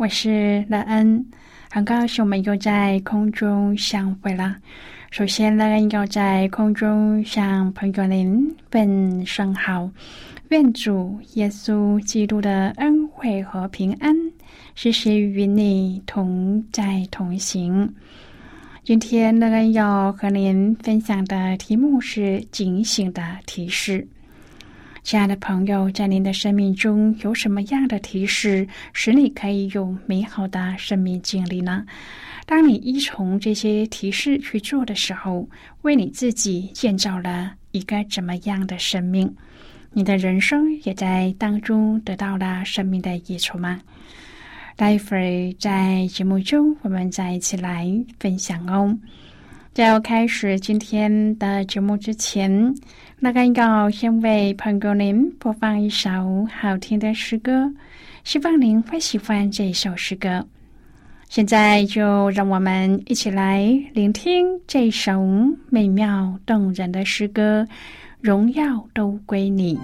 我是乐恩。很高兴我们又在空中相会了。首先乐恩，要在空中向朋友您问声好，愿主耶稣基督的恩惠和平安时时与你同在同行。今天乐恩，要和您分享的题目是警醒的提示。亲爱的朋友，在您的生命中有什么样的提示，使你可以有美好的生命经历呢？当你依从这些提示去做的时候，为你自己建造了一个怎么样的生命？你的人生也在当中得到了生命的益处吗？待会儿在节目中，我们再一起来分享哦。在要开始今天的节目之前，那个要先为朋友您播放一首好听的诗歌，希望您会喜欢这首诗歌。现在就让我们一起来聆听这首美妙动人的诗歌，《荣耀都归你》。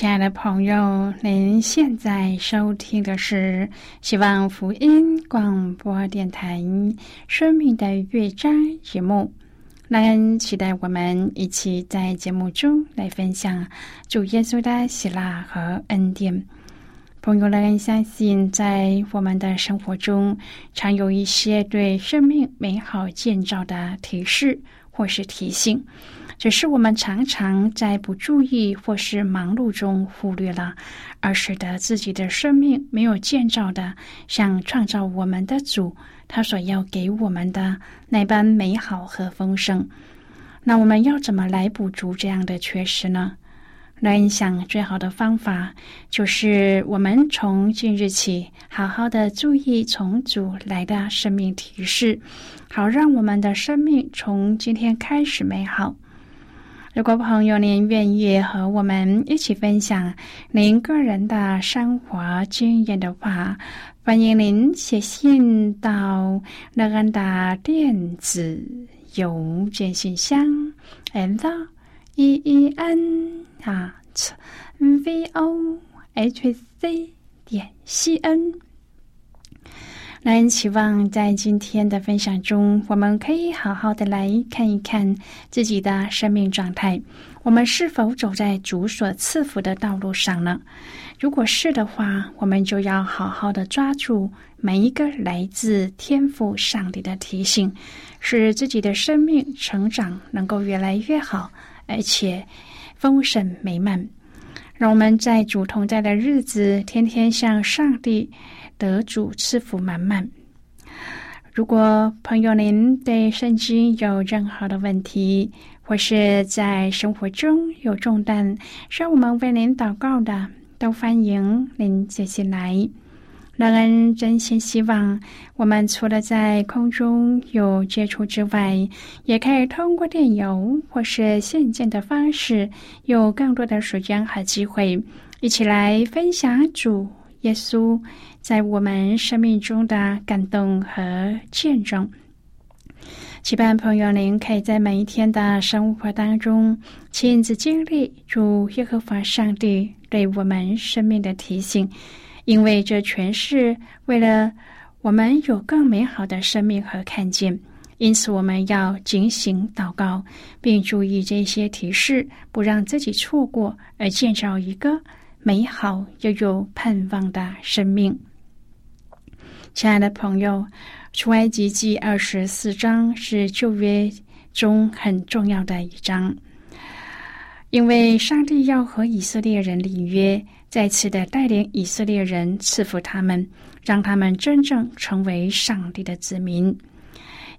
亲爱的朋友，您现在收听的是希望福音广播电台《生命的乐章》节目。那恩期待我们一起在节目中来分享主耶稣的喜乐和恩典。朋友，们相信在我们的生活中，常有一些对生命美好建造的提示或是提醒。只是我们常常在不注意或是忙碌中忽略了，而使得自己的生命没有建造的像创造我们的主他所要给我们的那般美好和丰盛。那我们要怎么来补足这样的缺失呢？来想最好的方法就是我们从今日起好好的注意从主来的生命提示，好让我们的生命从今天开始美好。如果朋友您愿意和我们一起分享您个人的生活经验的话，欢迎您写信到乐安的电子邮件信箱，and e e n at v o h c 点 c n。让人期望在今天的分享中，我们可以好好的来看一看自己的生命状态。我们是否走在主所赐福的道路上呢？如果是的话，我们就要好好的抓住每一个来自天赋上帝的提醒，使自己的生命成长能够越来越好，而且丰盛美满。让我们在主同在的日子，天天向上帝。得主赐福满满。如果朋友您对圣经有任何的问题，或是在生活中有重担，需要我们为您祷告的，都欢迎您接进来。让人真心希望，我们除了在空中有接触之外，也可以通过电邮或是信件的方式，有更多的时间和机会，一起来分享主耶稣。在我们生命中的感动和见证，期盼朋友您可以在每一天的生活当中亲自经历主耶和华上帝对我们生命的提醒，因为这全是为了我们有更美好的生命和看见。因此，我们要警醒祷告，并注意这些提示，不让自己错过，而建造一个美好又有盼望的生命。亲爱的朋友，出埃及记二十四章是旧约中很重要的一章，因为上帝要和以色列人立约，再次的带领以色列人赐福他们，让他们真正成为上帝的子民。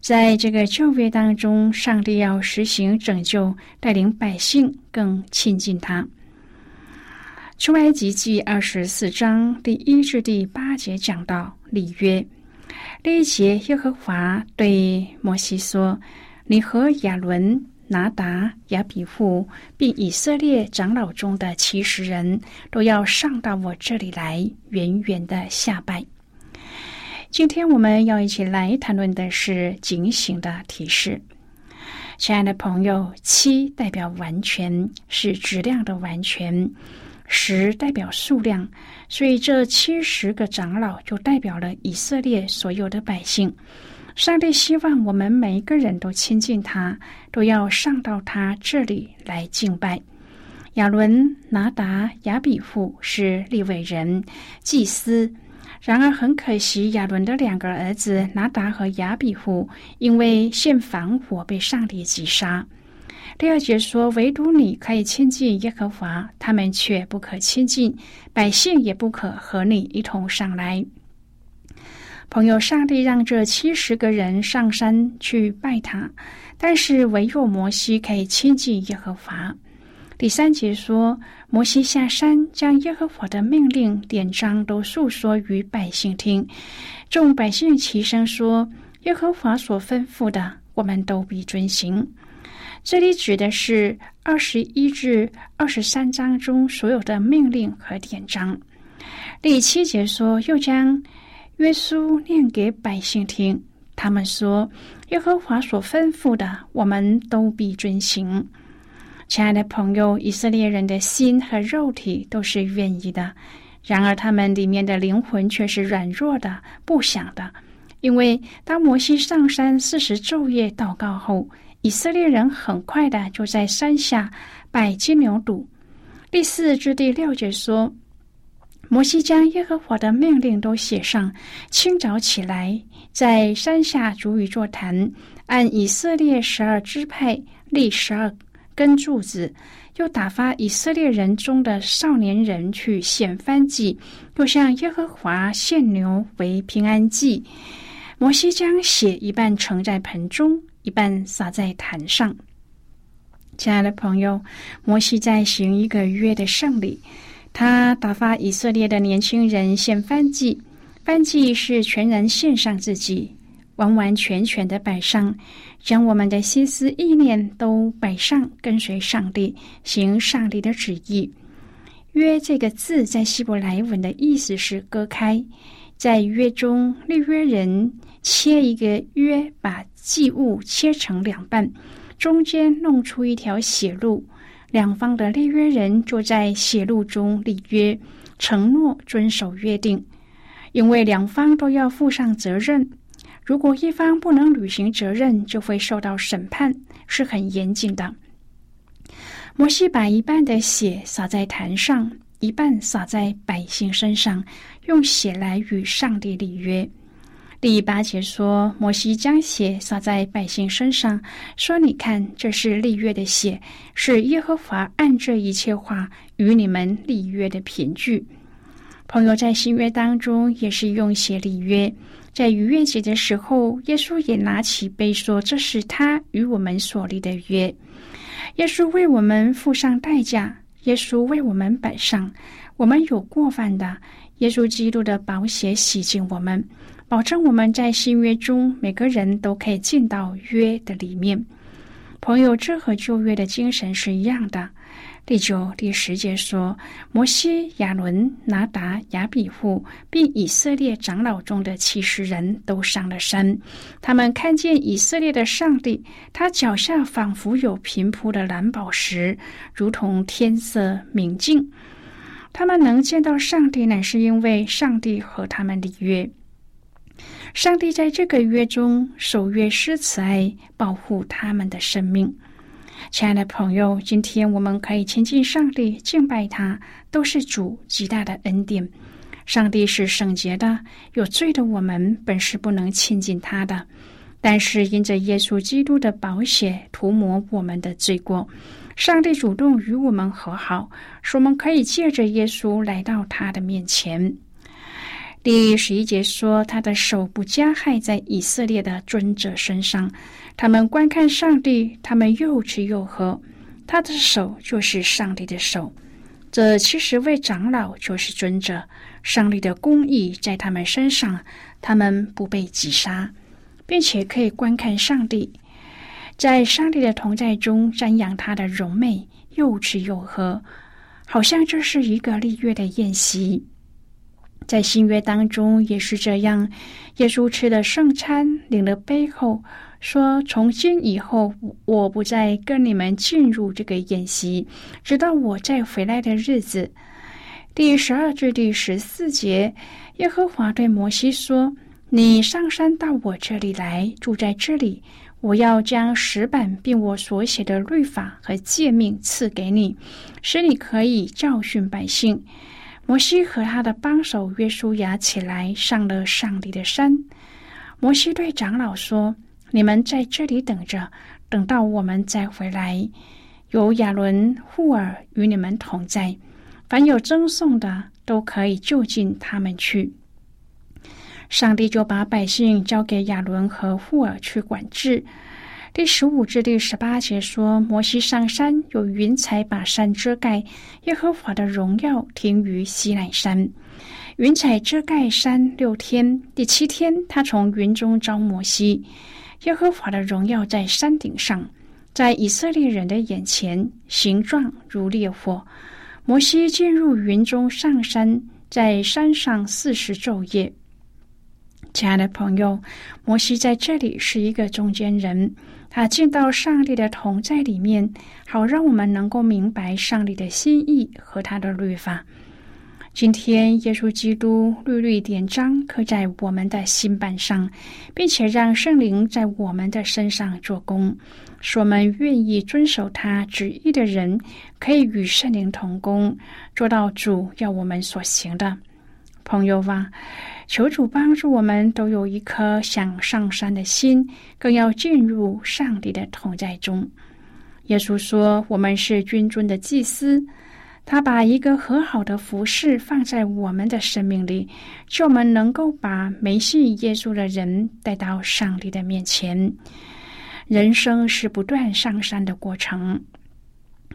在这个旧约当中，上帝要实行拯救，带领百姓更亲近他。出埃及记二十四章第一至第八节讲到。立约，第一节，耶和华对摩西说：“你和亚伦、拿达、亚比户，并以色列长老中的七十人都要上到我这里来，远远的下拜。”今天我们要一起来谈论的是警醒的提示。亲爱的朋友，七代表完全，是质量的完全。十代表数量，所以这七十个长老就代表了以色列所有的百姓。上帝希望我们每一个人都亲近他，都要上到他这里来敬拜。亚伦、拿达、亚比户是立伟人、祭司，然而很可惜，亚伦的两个儿子拿达和亚比户因为献反火被上帝击杀。第二节说：“唯独你可以亲近耶和华，他们却不可亲近，百姓也不可和你一同上来。”朋友，上帝让这七十个人上山去拜他，但是唯有摩西可以亲近耶和华。第三节说：“摩西下山，将耶和华的命令典章都述说于百姓听，众百姓齐声说：耶和华所吩咐的，我们都必遵行。”这里指的是二十一至二十三章中所有的命令和典章。第七节说，又将约书念给百姓听，他们说：“耶和华所吩咐的，我们都必遵行。”亲爱的朋友，以色列人的心和肉体都是愿意的，然而他们里面的灵魂却是软弱的、不想的。因为当摩西上山四十昼夜祷告后，以色列人很快的就在山下拜金牛犊。第四至第六节说，摩西将耶和华的命令都写上，清早起来，在山下筑一座坛，按以色列十二支派立十二根柱子，又打发以色列人中的少年人去献番祭，又向耶和华献牛为平安祭。摩西将血一半盛在盆中，一半撒在坛上。亲爱的朋友，摩西在行一个月的圣礼，他打发以色列的年轻人献燔祭。燔祭是全然献上自己，完完全全的摆上，将我们的心思意念都摆上，跟随上帝，行上帝的旨意。约这个字在希伯来文的意思是割开。在约中，立约人切一个约，把祭物切成两半，中间弄出一条血路，两方的立约人就在血路中立约，承诺遵守约定。因为两方都要负上责任，如果一方不能履行责任，就会受到审判，是很严谨的。摩西把一半的血洒在坛上。一半洒在百姓身上，用血来与上帝立约。第八节说，摩西将血洒在百姓身上，说：“你看，这是立约的血，是耶和华按这一切话与你们立约的凭据。”朋友在新约当中也是用血立约，在逾越节的时候，耶稣也拿起杯说：“这是他与我们所立的约。”耶稣为我们付上代价。耶稣为我们摆上，我们有过犯的，耶稣基督的宝血洗净我们，保证我们在新约中每个人都可以进到约的里面。朋友，这和旧约的精神是一样的。第九、第十节说，摩西、亚伦、拿达、亚比户，并以色列长老中的七十人都上了山。他们看见以色列的上帝，他脚下仿佛有平铺的蓝宝石，如同天色明净。他们能见到上帝，乃是因为上帝和他们立约。上帝在这个约中守约施慈爱，保护他们的生命。亲爱的朋友，今天我们可以亲近上帝、敬拜他，都是主极大的恩典。上帝是圣洁的，有罪的我们本是不能亲近他的。但是因着耶稣基督的宝血涂抹我们的罪过，上帝主动与我们和好，使我们可以借着耶稣来到他的面前。第十一节说：“他的手不加害在以色列的尊者身上。”他们观看上帝，他们又吃又喝，他的手就是上帝的手。这七十位长老就是尊者，上帝的公义在他们身上，他们不被击杀，并且可以观看上帝，在上帝的同在中瞻仰他的荣美，又吃又喝，好像这是一个立约的宴席。在新约当中也是这样，耶稣吃了圣餐，领了杯后。说：“从今以后，我不再跟你们进入这个宴席，直到我再回来的日子。”第十二至第十四节，耶和华对摩西说：“你上山到我这里来，住在这里。我要将石板并我所写的律法和诫命赐给你，使你可以教训百姓。”摩西和他的帮手约书亚起来，上了上帝的山。摩西对长老说。你们在这里等着，等到我们再回来。有亚伦、户尔与你们同在，凡有赠送的都可以就近他们去。上帝就把百姓交给亚伦和户尔去管制。第十五至第十八节说：摩西上山，有云彩把山遮盖，耶和华的荣耀停于西奈山。云彩遮盖山六天，第七天，他从云中招摩西。耶和华的荣耀在山顶上，在以色列人的眼前，形状如烈火。摩西进入云中上山，在山上四十昼夜。亲爱的朋友，摩西在这里是一个中间人，他进到上帝的同在里面，好让我们能够明白上帝的心意和他的律法。今天，耶稣基督律律典章刻在我们的心板上，并且让圣灵在我们的身上做工，使我们愿意遵守他旨意的人，可以与圣灵同工，做到主要我们所行的。朋友啊，求主帮助我们都有一颗想上山的心，更要进入上帝的同在中。耶稣说：“我们是君尊的祭司。”他把一个和好的服饰放在我们的生命里，叫我们能够把没信耶稣的人带到上帝的面前。人生是不断上山的过程，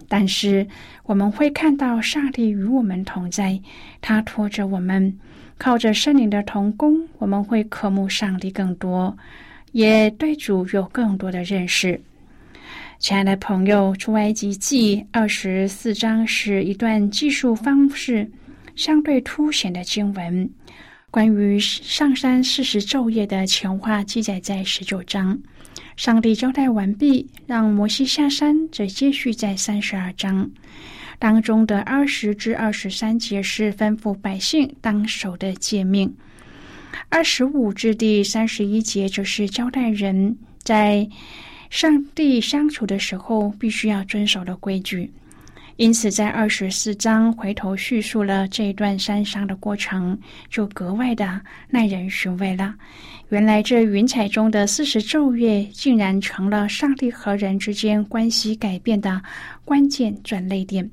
但是我们会看到上帝与我们同在，他拖着我们，靠着圣灵的同工，我们会渴慕上帝更多，也对主有更多的认识。亲爱的朋友，《出埃及记》二十四章是一段记述方式相对凸显的经文。关于上山四十昼夜的前话记载在十九章。上帝交代完毕，让摩西下山，则继续在三十二章当中的二十至二十三节是吩咐百姓当守的诫命。二十五至第三十一节则是交代人在。上帝相处的时候，必须要遵守的规矩。因此，在二十四章回头叙述了这一段山上的过程，就格外的耐人寻味了。原来，这云彩中的四十昼夜，竟然成了上帝和人之间关系改变的关键转泪点。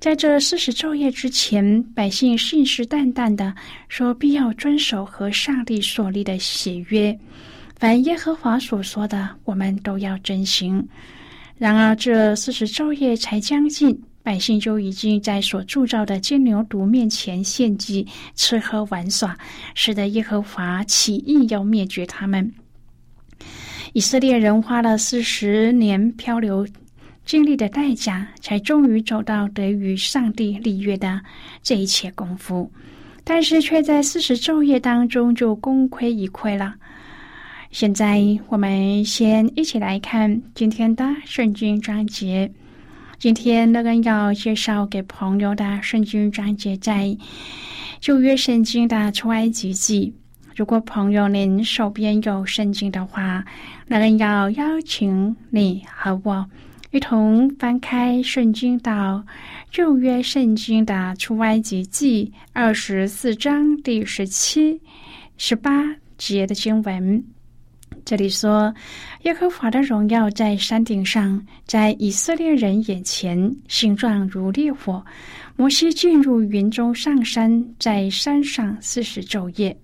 在这四十昼夜之前，百姓信誓旦旦的说，必要遵守和上帝所立的血约。凡耶和华所说的，我们都要遵行。然而，这四十昼夜才将近，百姓就已经在所铸造的金牛犊面前献祭、吃喝玩耍，使得耶和华起意要灭绝他们。以色列人花了四十年漂流经历的代价，才终于走到得与上帝立约的这一切功夫，但是却在四十昼夜当中就功亏一篑了。现在我们先一起来看今天的圣经章节。今天乐根要介绍给朋友的圣经章节在旧约圣经的出埃及记。如果朋友您手边有圣经的话，乐根要邀请你和我一同翻开圣经到旧约圣经的出埃及记二十四章第十七、十八节的经文。这里说，耶和华的荣耀在山顶上，在以色列人眼前，形状如烈火。摩西进入云中上山，在山上四十昼夜。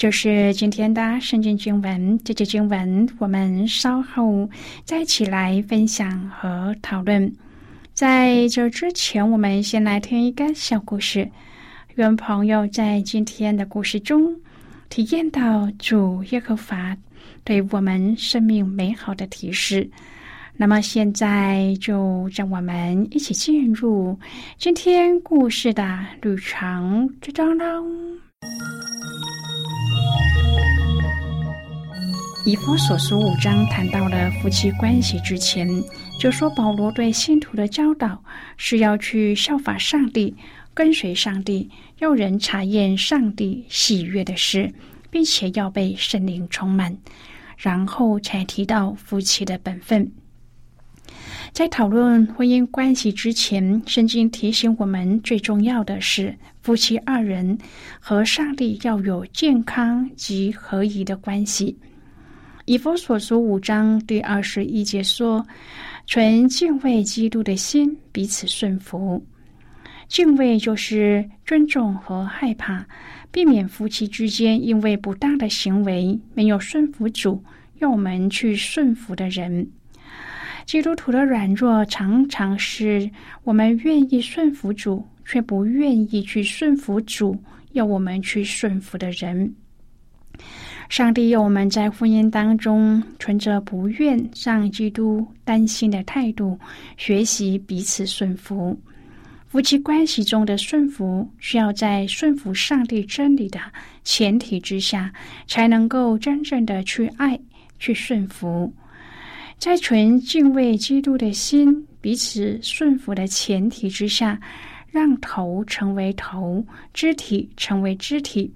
就是今天的圣经经文。这节经文我们稍后再一起来分享和讨论。在这之前，我们先来听一个小故事。愿朋友在今天的故事中体验到主耶和华。对我们生命美好的提示。那么，现在就让我们一起进入今天故事的旅程之中喽。以弗所书五章谈到了夫妻关系之前，就说保罗对信徒的教导是要去效法上帝，跟随上帝，要人查验上帝喜悦的事，并且要被圣灵充满。然后才提到夫妻的本分。在讨论婚姻关系之前，圣经提醒我们，最重要的是夫妻二人和上帝要有健康及合宜的关系。以弗所书五章第二十一节说：“存敬畏基督的心，彼此顺服。”敬畏就是尊重和害怕。避免夫妻之间因为不当的行为没有顺服主，要我们去顺服的人。基督徒的软弱常常是我们愿意顺服主，却不愿意去顺服主要我们去顺服的人。上帝要我们在婚姻当中存着不愿让基督担心的态度，学习彼此顺服。夫妻关系中的顺服，需要在顺服上帝真理的前提之下，才能够真正的去爱、去顺服。在纯敬畏基督的心、彼此顺服的前提之下，让头成为头，肢体成为肢体，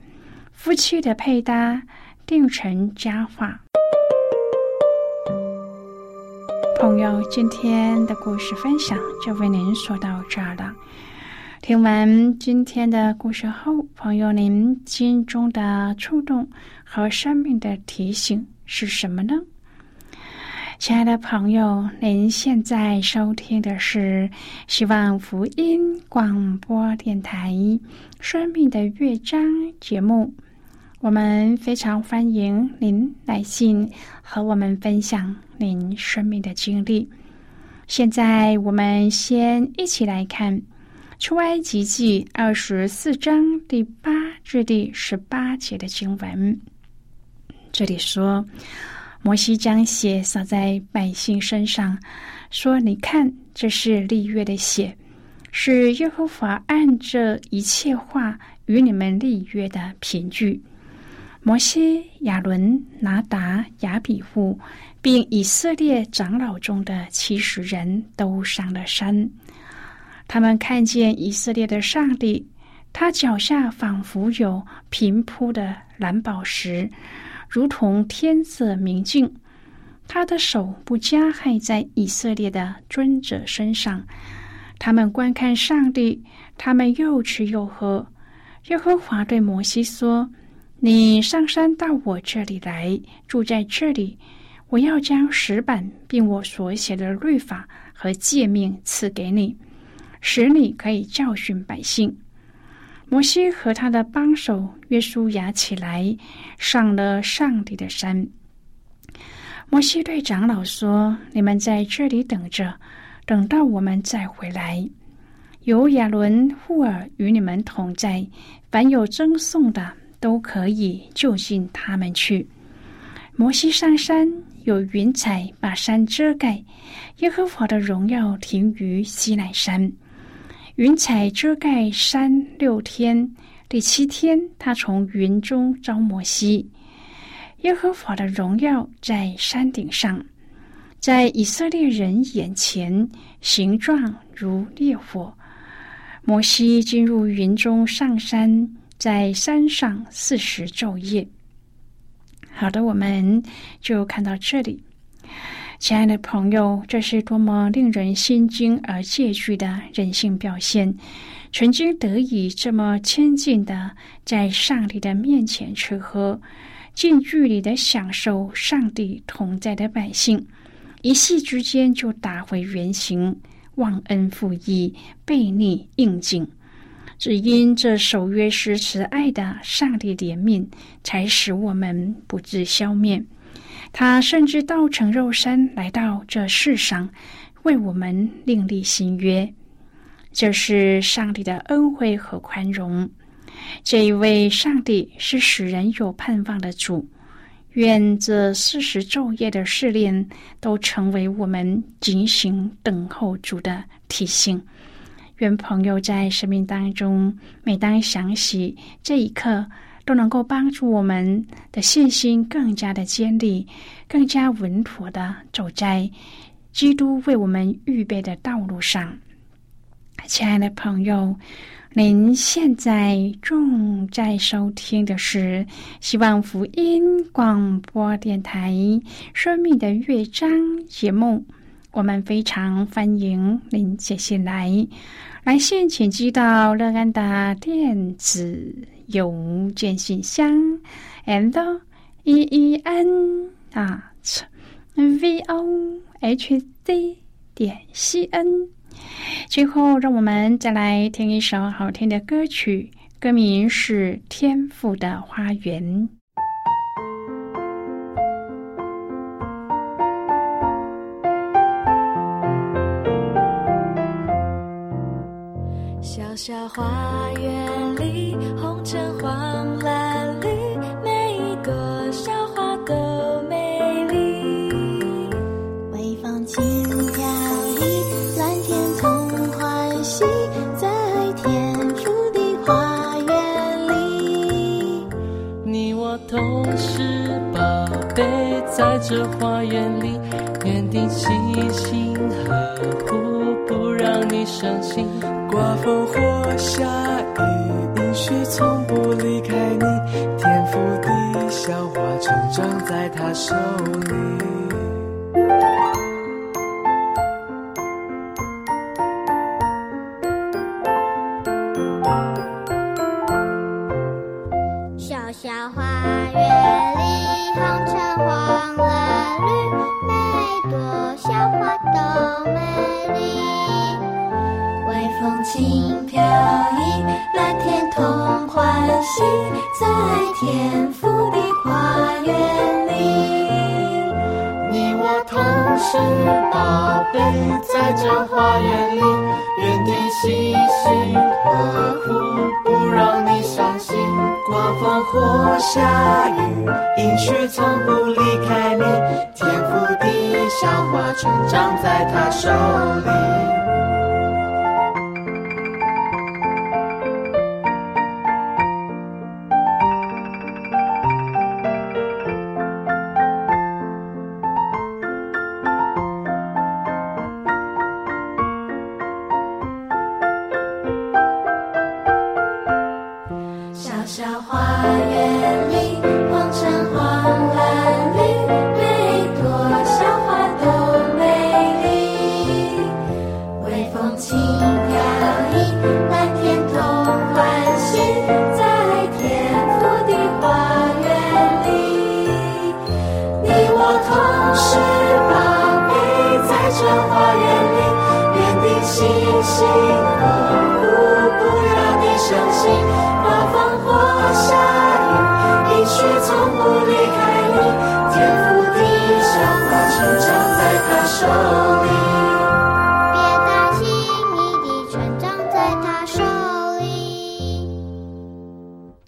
夫妻的配搭定成佳话。朋友，今天的故事分享就为您说到这儿了。听完今天的故事后，朋友，您心中的触动和生命的提醒是什么呢？亲爱的朋友，您现在收听的是希望福音广播电台《生命的乐章》节目。我们非常欢迎您来信和我们分享您生命的经历。现在，我们先一起来看《出埃及记》二十四章第八至第十八节的经文。这里说：“摩西将血洒在百姓身上，说：‘你看，这是立约的血，是耶和华按这一切话与你们立约的凭据。’”摩西、亚伦、拿达、亚比户，并以色列长老中的七十人都上了山。他们看见以色列的上帝，他脚下仿佛有平铺的蓝宝石，如同天色明净。他的手不加害在以色列的尊者身上。他们观看上帝，他们又吃又喝。耶和华对摩西说。你上山到我这里来，住在这里。我要将石板并我所写的律法和诫命赐给你，使你可以教训百姓。摩西和他的帮手约书亚起来，上了上帝的山。摩西对长老说：“你们在这里等着，等到我们再回来。有亚伦、户尔与你们同在，凡有赠送的。”都可以就近他们去。摩西上山，有云彩把山遮盖。耶和华的荣耀停于西奈山，云彩遮盖山六天。第七天，他从云中招摩西。耶和华的荣耀在山顶上，在以色列人眼前，形状如烈火。摩西进入云中上山。在山上四十昼夜。好的，我们就看到这里，亲爱的朋友，这是多么令人心惊而戒惧的人性表现！曾经得以这么亲近的在上帝的面前吃喝，近距离的享受上帝同在的百姓，一夕之间就打回原形，忘恩负义，背逆应景。只因这守约时慈爱的上帝怜悯，才使我们不致消灭。他甚至道成肉身来到这世上，为我们另立新约。这是上帝的恩惠和宽容。这一位上帝是使人有盼望的主。愿这四十昼夜的试炼都成为我们警醒等候主的提醒。愿朋友在生命当中，每当想起这一刻，都能够帮助我们的信心更加的坚立，更加稳妥的走在基督为我们预备的道路上。亲爱的朋友，您现在正在收听的是希望福音广播电台《生命的乐章》节目。我们非常欢迎您写信来，来信请寄到乐安的电子邮件信箱，and e e n 啊 v o h c 点 c n。最后，让我们再来听一首好听的歌曲，歌名是《天赋的花园》。小花园里红橙黄蓝绿，每一朵小花都美丽。微风轻飘逸，蓝天同欢喜，在天竺的花园里，你我都是宝贝，在这花园里，愿你细心呵护，不让你伤心，刮风或下雨。从不离开你。天赋的小花成长在他手里。小小花园里，红橙黄蓝绿，每朵小花都美丽。微风轻飘逸，蓝天同欢喜，在天府的花园里。你我同是宝贝，在这花园里，园丁细心呵护，不让你伤心。刮风或下雨，阴虚从不离开你。天府的小花成长在他手里。